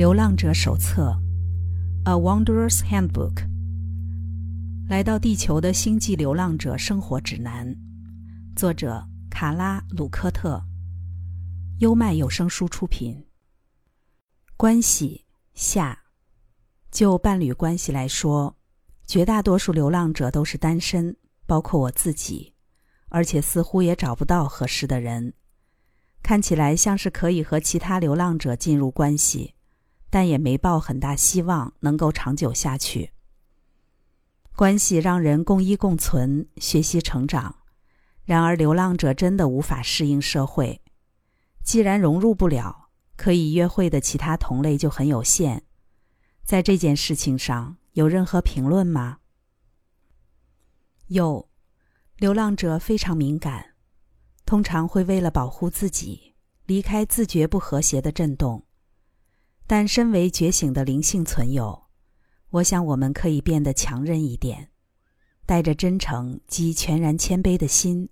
流浪者手册，《A Wanderer's Handbook》。来到地球的星际流浪者生活指南，作者卡拉·鲁科特，优麦有声书出品。关系下，就伴侣关系来说，绝大多数流浪者都是单身，包括我自己，而且似乎也找不到合适的人。看起来像是可以和其他流浪者进入关系。但也没抱很大希望能够长久下去。关系让人共依共存，学习成长。然而，流浪者真的无法适应社会。既然融入不了，可以约会的其他同类就很有限。在这件事情上，有任何评论吗？有，流浪者非常敏感，通常会为了保护自己，离开自觉不和谐的震动。但身为觉醒的灵性存有，我想我们可以变得强韧一点，带着真诚及全然谦卑的心，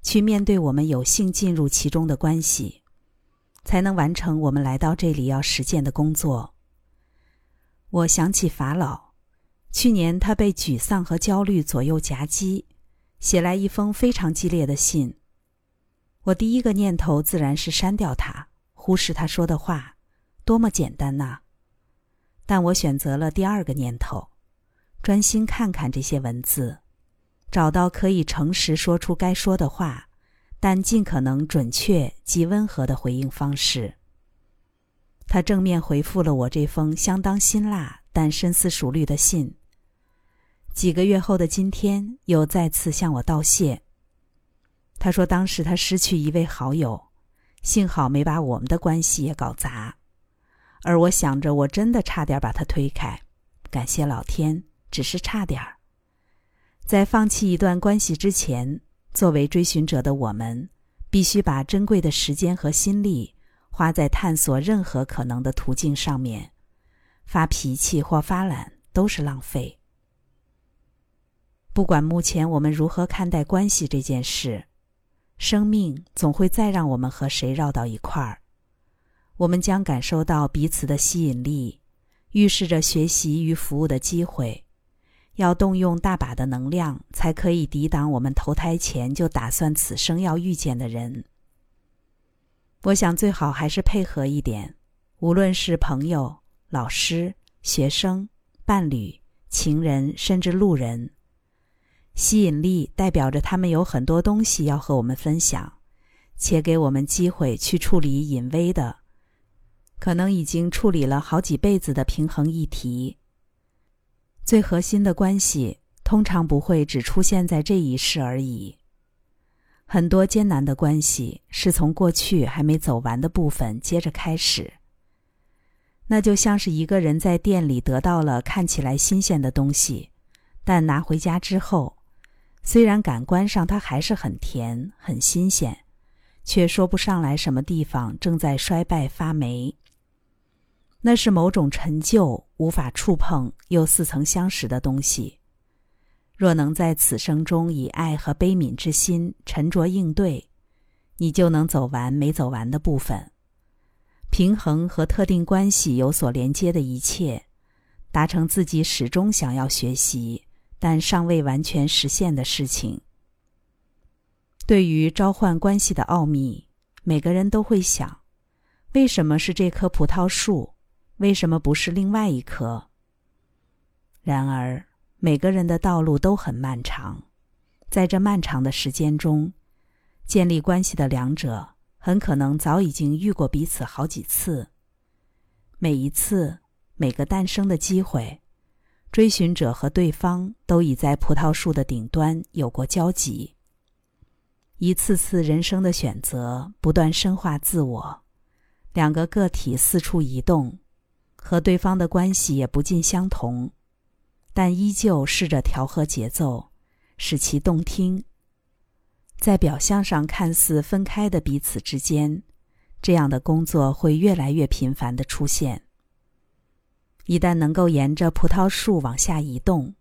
去面对我们有幸进入其中的关系，才能完成我们来到这里要实践的工作。我想起法老，去年他被沮丧和焦虑左右夹击，写来一封非常激烈的信。我第一个念头自然是删掉他，忽视他说的话。多么简单呐！但我选择了第二个念头，专心看看这些文字，找到可以诚实说出该说的话，但尽可能准确及温和的回应方式。他正面回复了我这封相当辛辣但深思熟虑的信。几个月后的今天，又再次向我道谢。他说当时他失去一位好友，幸好没把我们的关系也搞砸。而我想着，我真的差点把他推开，感谢老天，只是差点儿。在放弃一段关系之前，作为追寻者的我们，必须把珍贵的时间和心力花在探索任何可能的途径上面。发脾气或发懒都是浪费。不管目前我们如何看待关系这件事，生命总会再让我们和谁绕到一块儿。我们将感受到彼此的吸引力，预示着学习与服务的机会。要动用大把的能量，才可以抵挡我们投胎前就打算此生要遇见的人。我想最好还是配合一点，无论是朋友、老师、学生、伴侣、情人，甚至路人。吸引力代表着他们有很多东西要和我们分享，且给我们机会去处理隐微的。可能已经处理了好几辈子的平衡议题。最核心的关系通常不会只出现在这一世而已。很多艰难的关系是从过去还没走完的部分接着开始。那就像是一个人在店里得到了看起来新鲜的东西，但拿回家之后，虽然感官上它还是很甜很新鲜，却说不上来什么地方正在衰败发霉。那是某种陈旧、无法触碰又似曾相识的东西。若能在此生中以爱和悲悯之心沉着应对，你就能走完没走完的部分，平衡和特定关系有所连接的一切，达成自己始终想要学习但尚未完全实现的事情。对于召唤关系的奥秘，每个人都会想：为什么是这棵葡萄树？为什么不是另外一颗？然而，每个人的道路都很漫长，在这漫长的时间中，建立关系的两者很可能早已经遇过彼此好几次。每一次，每个诞生的机会，追寻者和对方都已在葡萄树的顶端有过交集。一次次人生的选择，不断深化自我，两个个体四处移动。和对方的关系也不尽相同，但依旧试着调和节奏，使其动听。在表象上看似分开的彼此之间，这样的工作会越来越频繁的出现。一旦能够沿着葡萄树往下移动，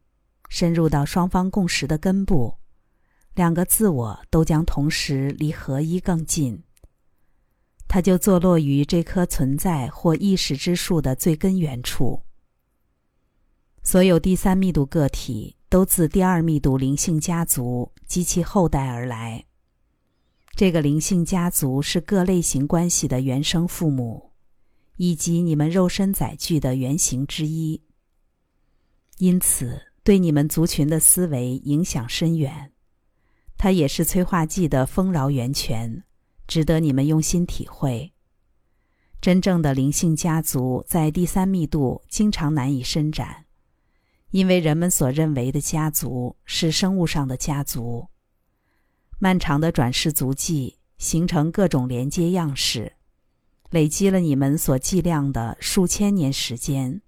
深入到双方共识的根部，两个自我都将同时离合一更近。它就坐落于这棵存在或意识之树的最根源处。所有第三密度个体都自第二密度灵性家族及其后代而来。这个灵性家族是各类型关系的原生父母，以及你们肉身载具的原型之一。因此，对你们族群的思维影响深远。它也是催化剂的丰饶源泉，值得你们用心体会。真正的灵性家族在第三密度经常难以伸展。因为人们所认为的家族是生物上的家族，漫长的转世足迹形成各种连接样式，累积了你们所计量的数千年时间。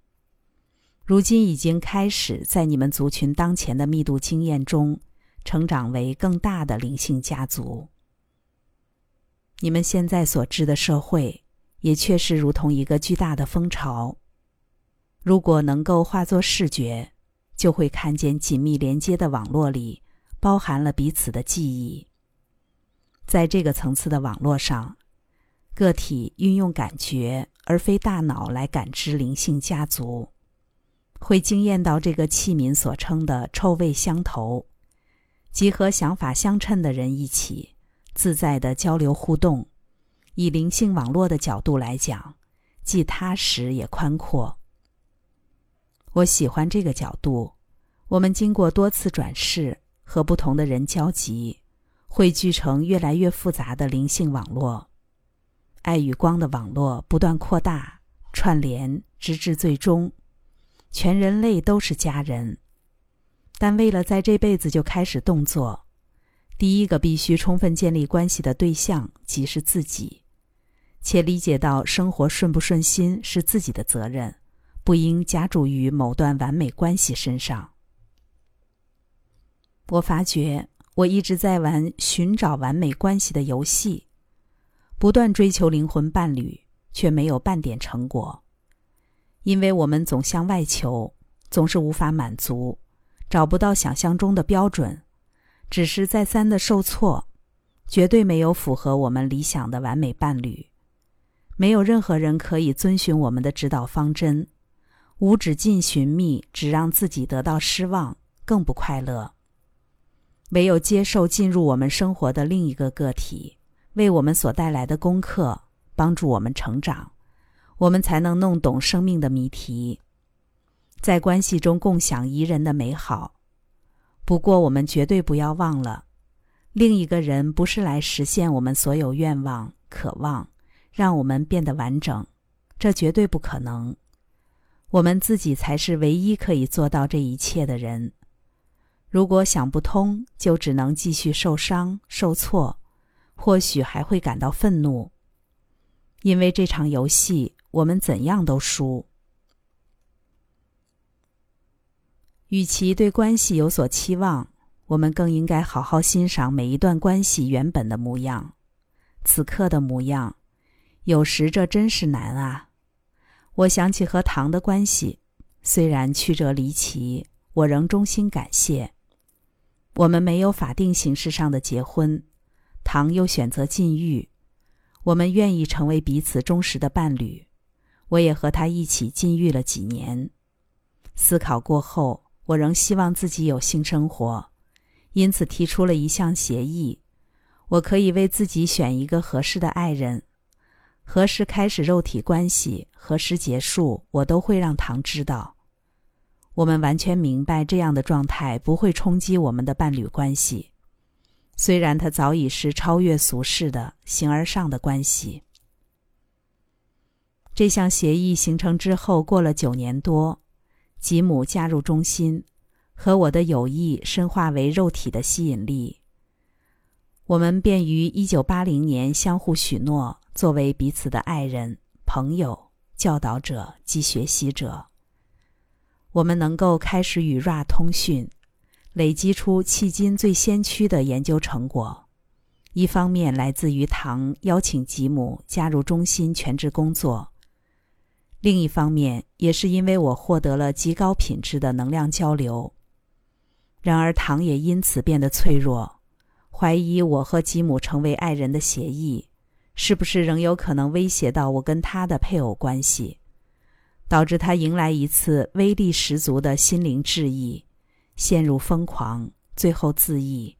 如今已经开始在你们族群当前的密度经验中，成长为更大的灵性家族。你们现在所知的社会，也确实如同一个巨大的蜂巢。如果能够化作视觉。就会看见紧密连接的网络里包含了彼此的记忆。在这个层次的网络上，个体运用感觉而非大脑来感知灵性家族，会惊艳到这个器皿所称的臭味相投，即和想法相称的人一起自在的交流互动。以灵性网络的角度来讲，既踏实也宽阔。我喜欢这个角度。我们经过多次转世和不同的人交集，汇聚成越来越复杂的灵性网络。爱与光的网络不断扩大、串联，直至最终，全人类都是家人。但为了在这辈子就开始动作，第一个必须充分建立关系的对象即是自己，且理解到生活顺不顺心是自己的责任。不应加注于某段完美关系身上。我发觉我一直在玩寻找完美关系的游戏，不断追求灵魂伴侣，却没有半点成果。因为我们总向外求，总是无法满足，找不到想象中的标准，只是再三的受挫，绝对没有符合我们理想的完美伴侣。没有任何人可以遵循我们的指导方针。无止境寻觅，只让自己得到失望，更不快乐。唯有接受进入我们生活的另一个个体，为我们所带来的功课，帮助我们成长，我们才能弄懂生命的谜题，在关系中共享宜人的美好。不过，我们绝对不要忘了，另一个人不是来实现我们所有愿望、渴望，让我们变得完整，这绝对不可能。我们自己才是唯一可以做到这一切的人。如果想不通，就只能继续受伤、受挫，或许还会感到愤怒。因为这场游戏，我们怎样都输。与其对关系有所期望，我们更应该好好欣赏每一段关系原本的模样，此刻的模样。有时这真是难啊。我想起和唐的关系，虽然曲折离奇，我仍衷心感谢。我们没有法定形式上的结婚，唐又选择禁欲，我们愿意成为彼此忠实的伴侣。我也和他一起禁欲了几年。思考过后，我仍希望自己有性生活，因此提出了一项协议：我可以为自己选一个合适的爱人。何时开始肉体关系，何时结束，我都会让唐知道。我们完全明白这样的状态不会冲击我们的伴侣关系，虽然它早已是超越俗世的形而上的关系。这项协议形成之后，过了九年多，吉姆加入中心，和我的友谊深化为肉体的吸引力。我们便于一九八零年相互许诺。作为彼此的爱人、朋友、教导者及学习者，我们能够开始与 Ra 通讯，累积出迄今最先驱的研究成果。一方面来自于唐邀请吉姆加入中心全职工作，另一方面也是因为我获得了极高品质的能量交流。然而，唐也因此变得脆弱，怀疑我和吉姆成为爱人的协议。是不是仍有可能威胁到我跟他的配偶关系，导致他迎来一次威力十足的心灵质疑，陷入疯狂，最后自缢？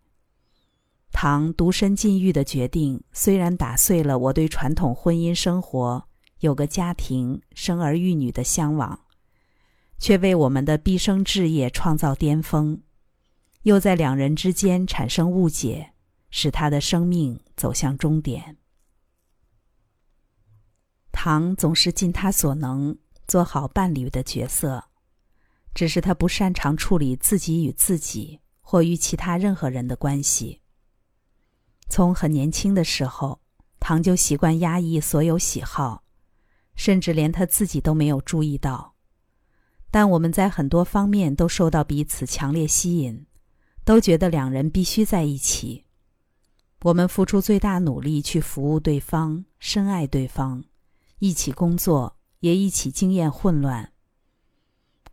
唐独身禁欲的决定虽然打碎了我对传统婚姻生活、有个家庭、生儿育女的向往，却为我们的毕生志业创造巅峰，又在两人之间产生误解，使他的生命走向终点。唐总是尽他所能做好伴侣的角色，只是他不擅长处理自己与自己或与其他任何人的关系。从很年轻的时候，唐就习惯压抑所有喜好，甚至连他自己都没有注意到。但我们在很多方面都受到彼此强烈吸引，都觉得两人必须在一起。我们付出最大努力去服务对方，深爱对方，一起工作，也一起经验混乱。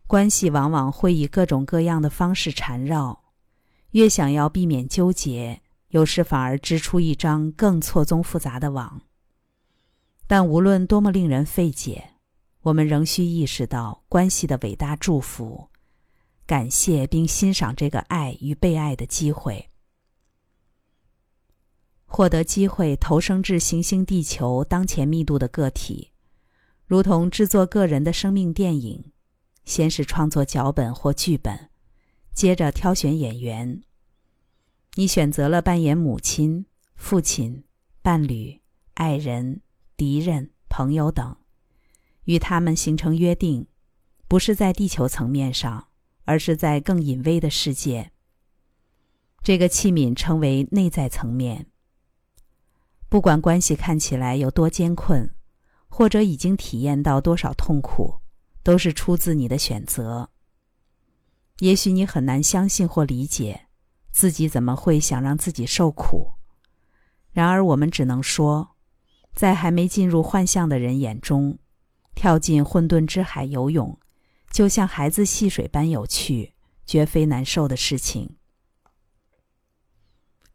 关系往往会以各种各样的方式缠绕，越想要避免纠结。有时反而织出一张更错综复杂的网。但无论多么令人费解，我们仍需意识到关系的伟大祝福，感谢并欣赏这个爱与被爱的机会。获得机会投生至行星地球当前密度的个体，如同制作个人的生命电影，先是创作脚本或剧本，接着挑选演员。你选择了扮演母亲、父亲、伴侣、爱人、敌人、朋友等，与他们形成约定，不是在地球层面上，而是在更隐微的世界。这个器皿称为内在层面。不管关系看起来有多艰困，或者已经体验到多少痛苦，都是出自你的选择。也许你很难相信或理解。自己怎么会想让自己受苦？然而，我们只能说，在还没进入幻象的人眼中，跳进混沌之海游泳，就像孩子戏水般有趣，绝非难受的事情。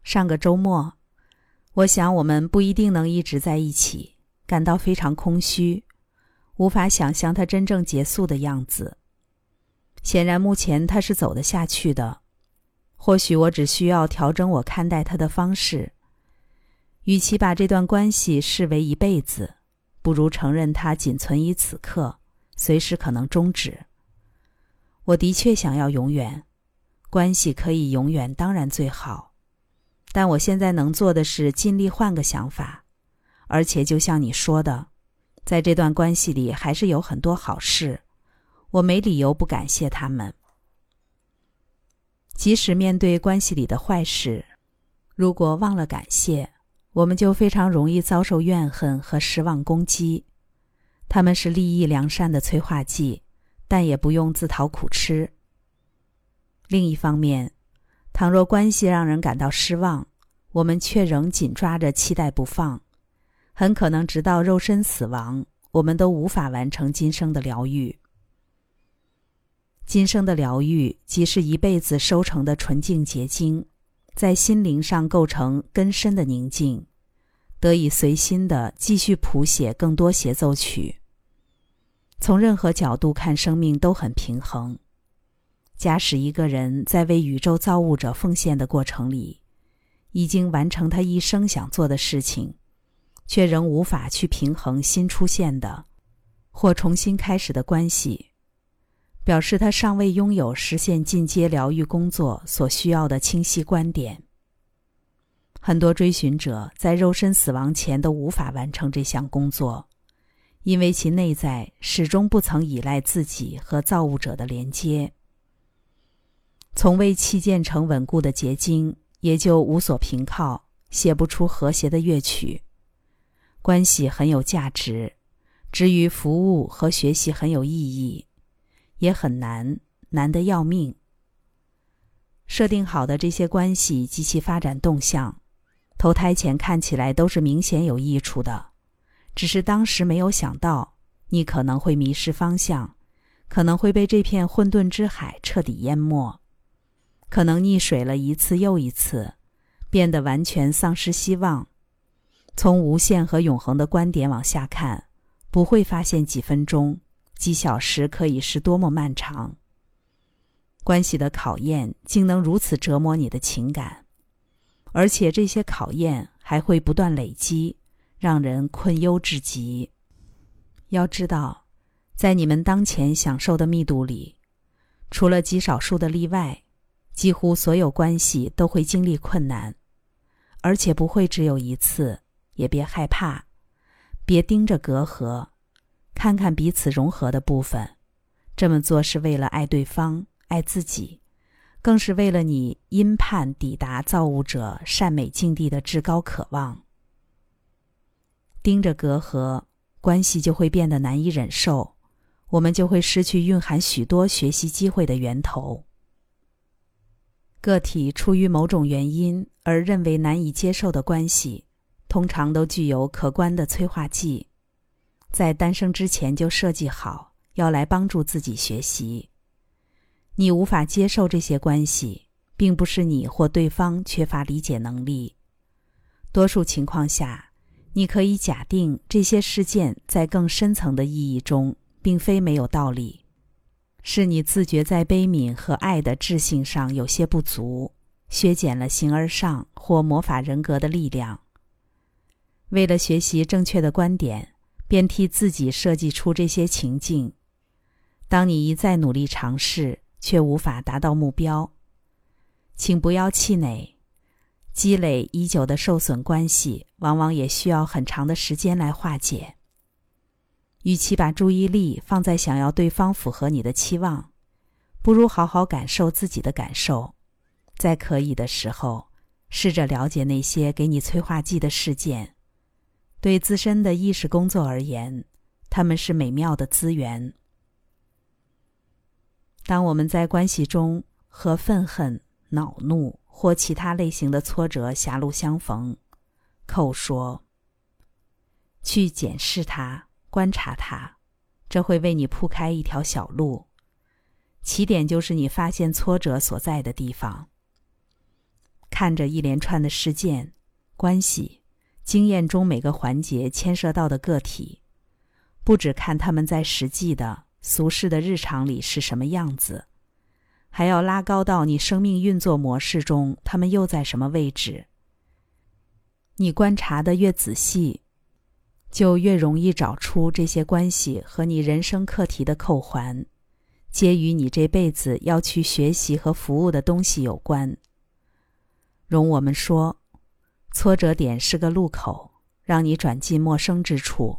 上个周末，我想我们不一定能一直在一起，感到非常空虚，无法想象它真正结束的样子。显然，目前它是走得下去的。或许我只需要调整我看待他的方式。与其把这段关系视为一辈子，不如承认它仅存于此刻，随时可能终止。我的确想要永远，关系可以永远，当然最好。但我现在能做的是尽力换个想法，而且就像你说的，在这段关系里还是有很多好事，我没理由不感谢他们。即使面对关系里的坏事，如果忘了感谢，我们就非常容易遭受怨恨和失望攻击。他们是利益良善的催化剂，但也不用自讨苦吃。另一方面，倘若关系让人感到失望，我们却仍紧抓着期待不放，很可能直到肉身死亡，我们都无法完成今生的疗愈。今生的疗愈，即是一辈子收成的纯净结晶，在心灵上构成根深的宁静，得以随心的继续谱写更多协奏曲。从任何角度看，生命都很平衡。假使一个人在为宇宙造物者奉献的过程里，已经完成他一生想做的事情，却仍无法去平衡新出现的或重新开始的关系。表示他尚未拥有实现进阶疗愈工作所需要的清晰观点。很多追寻者在肉身死亡前都无法完成这项工作，因为其内在始终不曾依赖自己和造物者的连接，从未砌建成稳固的结晶，也就无所凭靠，写不出和谐的乐曲。关系很有价值，至于服务和学习很有意义。也很难，难得要命。设定好的这些关系及其发展动向，投胎前看起来都是明显有益处的，只是当时没有想到，你可能会迷失方向，可能会被这片混沌之海彻底淹没，可能溺水了一次又一次，变得完全丧失希望。从无限和永恒的观点往下看，不会发现几分钟、几小时可以是多么漫长。关系的考验竟能如此折磨你的情感，而且这些考验还会不断累积，让人困忧至极。要知道，在你们当前享受的密度里，除了极少数的例外，几乎所有关系都会经历困难，而且不会只有一次。也别害怕，别盯着隔阂，看看彼此融合的部分。这么做是为了爱对方、爱自己，更是为了你因盼抵达造物者善美境地的至高渴望。盯着隔阂，关系就会变得难以忍受，我们就会失去蕴含许多学习机会的源头。个体出于某种原因而认为难以接受的关系。通常都具有可观的催化剂，在诞生之前就设计好要来帮助自己学习。你无法接受这些关系，并不是你或对方缺乏理解能力。多数情况下，你可以假定这些事件在更深层的意义中并非没有道理，是你自觉在悲悯和爱的智性上有些不足，削减了形而上或魔法人格的力量。为了学习正确的观点，便替自己设计出这些情境。当你一再努力尝试，却无法达到目标，请不要气馁。积累已久的受损关系，往往也需要很长的时间来化解。与其把注意力放在想要对方符合你的期望，不如好好感受自己的感受。在可以的时候，试着了解那些给你催化剂的事件。对自身的意识工作而言，他们是美妙的资源。当我们在关系中和愤恨、恼怒或其他类型的挫折狭路相逢，寇说：“去检视它，观察它，这会为你铺开一条小路。起点就是你发现挫折所在的地方。看着一连串的事件、关系。”经验中每个环节牵涉到的个体，不只看他们在实际的俗世的日常里是什么样子，还要拉高到你生命运作模式中，他们又在什么位置。你观察的越仔细，就越容易找出这些关系和你人生课题的扣环，皆与你这辈子要去学习和服务的东西有关。容我们说。挫折点是个路口，让你转进陌生之处，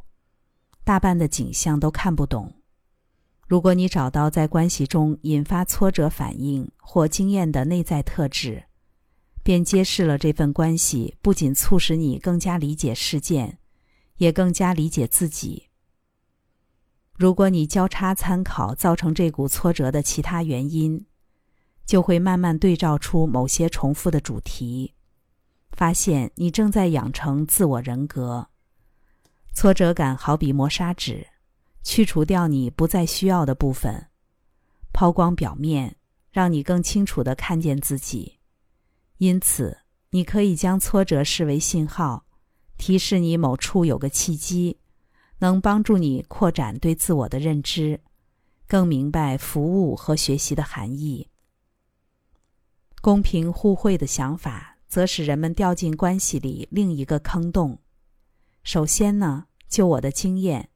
大半的景象都看不懂。如果你找到在关系中引发挫折反应或经验的内在特质，便揭示了这份关系不仅促使你更加理解事件，也更加理解自己。如果你交叉参考造成这股挫折的其他原因，就会慢慢对照出某些重复的主题。发现你正在养成自我人格，挫折感好比磨砂纸，去除掉你不再需要的部分，抛光表面，让你更清楚的看见自己。因此，你可以将挫折视为信号，提示你某处有个契机，能帮助你扩展对自我的认知，更明白服务和学习的含义。公平互惠的想法。则使人们掉进关系里另一个坑洞。首先呢，就我的经验，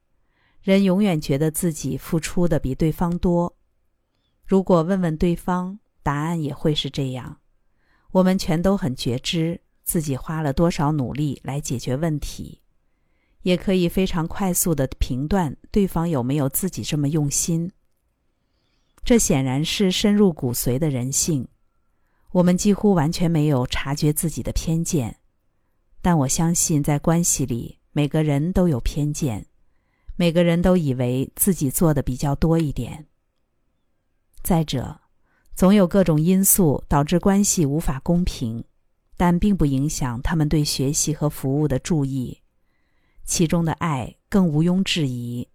人永远觉得自己付出的比对方多。如果问问对方，答案也会是这样。我们全都很觉知自己花了多少努力来解决问题，也可以非常快速的评断对方有没有自己这么用心。这显然是深入骨髓的人性。我们几乎完全没有察觉自己的偏见，但我相信，在关系里，每个人都有偏见，每个人都以为自己做的比较多一点。再者，总有各种因素导致关系无法公平，但并不影响他们对学习和服务的注意，其中的爱更毋庸置疑。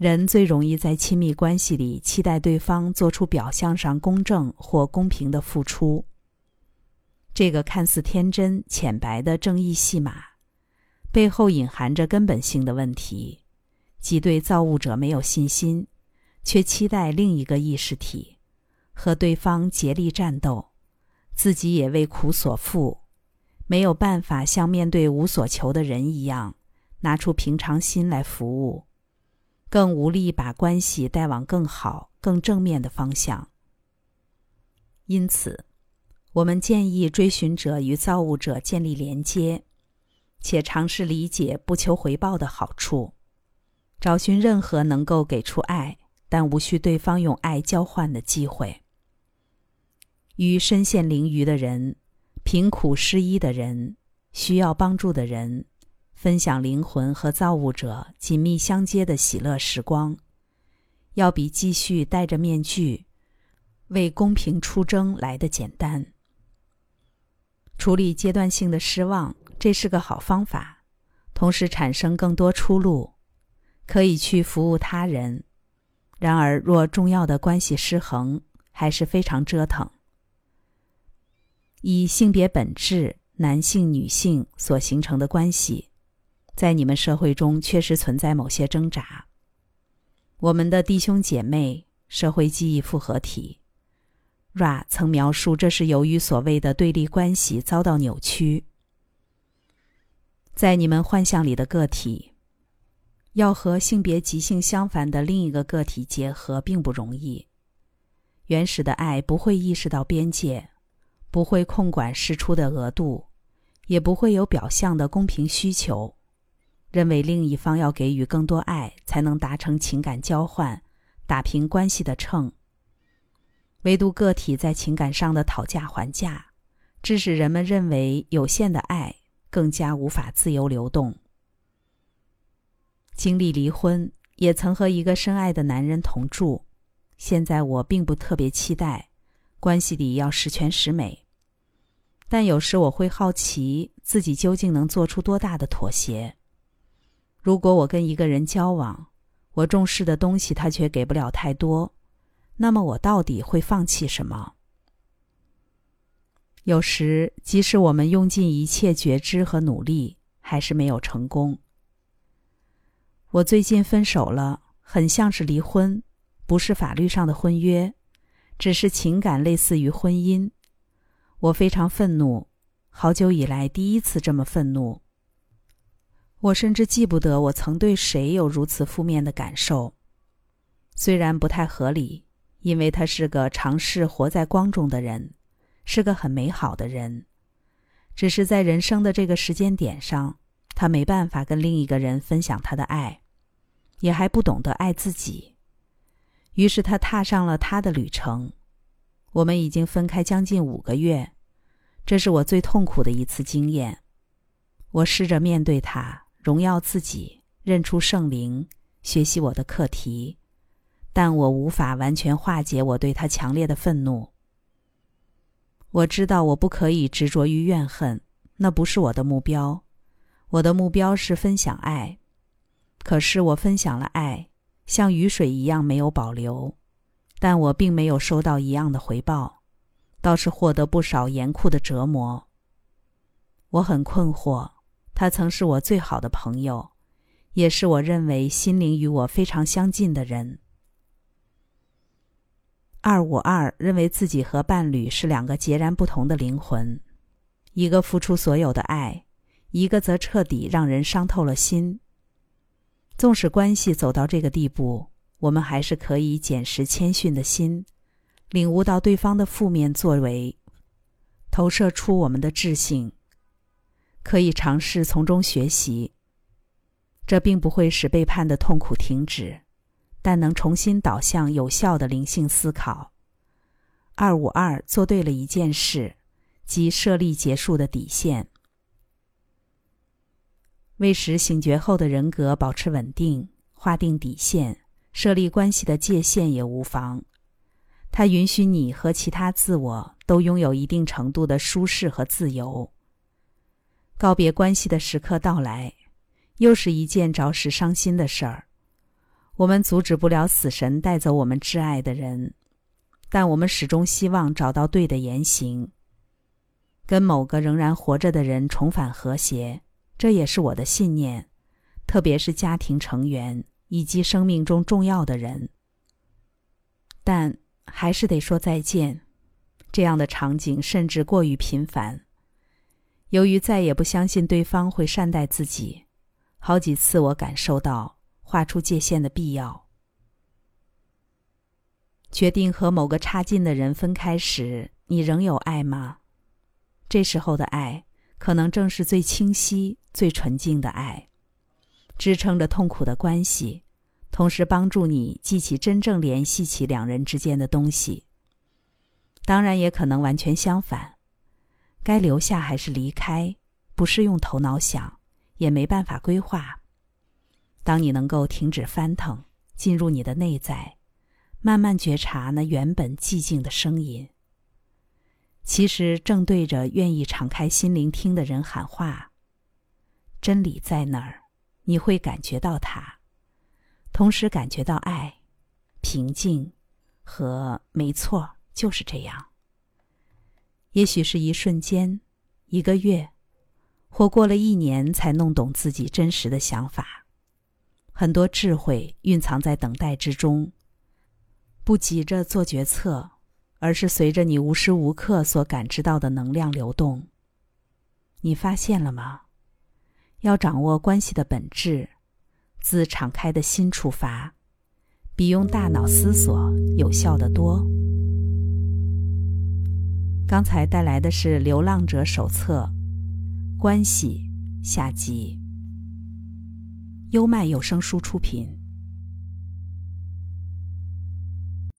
人最容易在亲密关系里期待对方做出表象上公正或公平的付出。这个看似天真浅白的正义戏码，背后隐含着根本性的问题，即对造物者没有信心，却期待另一个意识体和对方竭力战斗，自己也为苦所缚，没有办法像面对无所求的人一样，拿出平常心来服务，更无力把关系带往更好、更正面的方向。因此，我们建议追寻者与造物者建立连接。且尝试理解不求回报的好处，找寻任何能够给出爱但无需对方用爱交换的机会。与身陷囹圄的人、贫苦失依的人、需要帮助的人，分享灵魂和造物者紧密相接的喜乐时光，要比继续戴着面具为公平出征来的简单。处理阶段性的失望。这是个好方法，同时产生更多出路，可以去服务他人。然而，若重要的关系失衡，还是非常折腾。以性别本质，男性、女性所形成的关系，在你们社会中确实存在某些挣扎。我们的弟兄姐妹社会记忆复合体，Ra 曾描述，这是由于所谓的对立关系遭到扭曲。在你们幻象里的个体，要和性别极性相反的另一个个体结合，并不容易。原始的爱不会意识到边界，不会控管释出的额度，也不会有表象的公平需求，认为另一方要给予更多爱才能达成情感交换，打平关系的秤。唯独个体在情感上的讨价还价，致使人们认为有限的爱。更加无法自由流动。经历离婚，也曾和一个深爱的男人同住。现在我并不特别期待关系里要十全十美，但有时我会好奇自己究竟能做出多大的妥协。如果我跟一个人交往，我重视的东西他却给不了太多，那么我到底会放弃什么？有时，即使我们用尽一切觉知和努力，还是没有成功。我最近分手了，很像是离婚，不是法律上的婚约，只是情感类似于婚姻。我非常愤怒，好久以来第一次这么愤怒。我甚至记不得我曾对谁有如此负面的感受。虽然不太合理，因为他是个尝试活在光中的人。是个很美好的人，只是在人生的这个时间点上，他没办法跟另一个人分享他的爱，也还不懂得爱自己。于是他踏上了他的旅程。我们已经分开将近五个月，这是我最痛苦的一次经验。我试着面对他，荣耀自己，认出圣灵，学习我的课题，但我无法完全化解我对他强烈的愤怒。我知道我不可以执着于怨恨，那不是我的目标。我的目标是分享爱，可是我分享了爱，像雨水一样没有保留，但我并没有收到一样的回报，倒是获得不少严酷的折磨。我很困惑。他曾是我最好的朋友，也是我认为心灵与我非常相近的人。二五二认为自己和伴侣是两个截然不同的灵魂，一个付出所有的爱，一个则彻底让人伤透了心。纵使关系走到这个地步，我们还是可以捡拾谦逊的心，领悟到对方的负面作为，投射出我们的智性，可以尝试从中学习。这并不会使背叛的痛苦停止。但能重新导向有效的灵性思考。二五二做对了一件事，即设立结束的底线。为使醒觉后的人格保持稳定，划定底线，设立关系的界限也无妨。它允许你和其他自我都拥有一定程度的舒适和自由。告别关系的时刻到来，又是一件着实伤心的事儿。我们阻止不了死神带走我们挚爱的人，但我们始终希望找到对的言行，跟某个仍然活着的人重返和谐，这也是我的信念，特别是家庭成员以及生命中重要的人。但还是得说再见，这样的场景甚至过于频繁。由于再也不相信对方会善待自己，好几次我感受到划出界限的必要。决定和某个差劲的人分开时，你仍有爱吗？这时候的爱，可能正是最清晰、最纯净的爱，支撑着痛苦的关系，同时帮助你记起真正联系起两人之间的东西。当然，也可能完全相反，该留下还是离开，不是用头脑想，也没办法规划。当你能够停止翻腾，进入你的内在。慢慢觉察那原本寂静的声音，其实正对着愿意敞开心灵听的人喊话。真理在那儿，你会感觉到它，同时感觉到爱、平静和没错，就是这样。也许是一瞬间、一个月，或过了一年才弄懂自己真实的想法。很多智慧蕴藏在等待之中。不急着做决策，而是随着你无时无刻所感知到的能量流动。你发现了吗？要掌握关系的本质，自敞开的心出发，比用大脑思索有效的多。刚才带来的是《流浪者手册》关系下集，优麦有声书出品。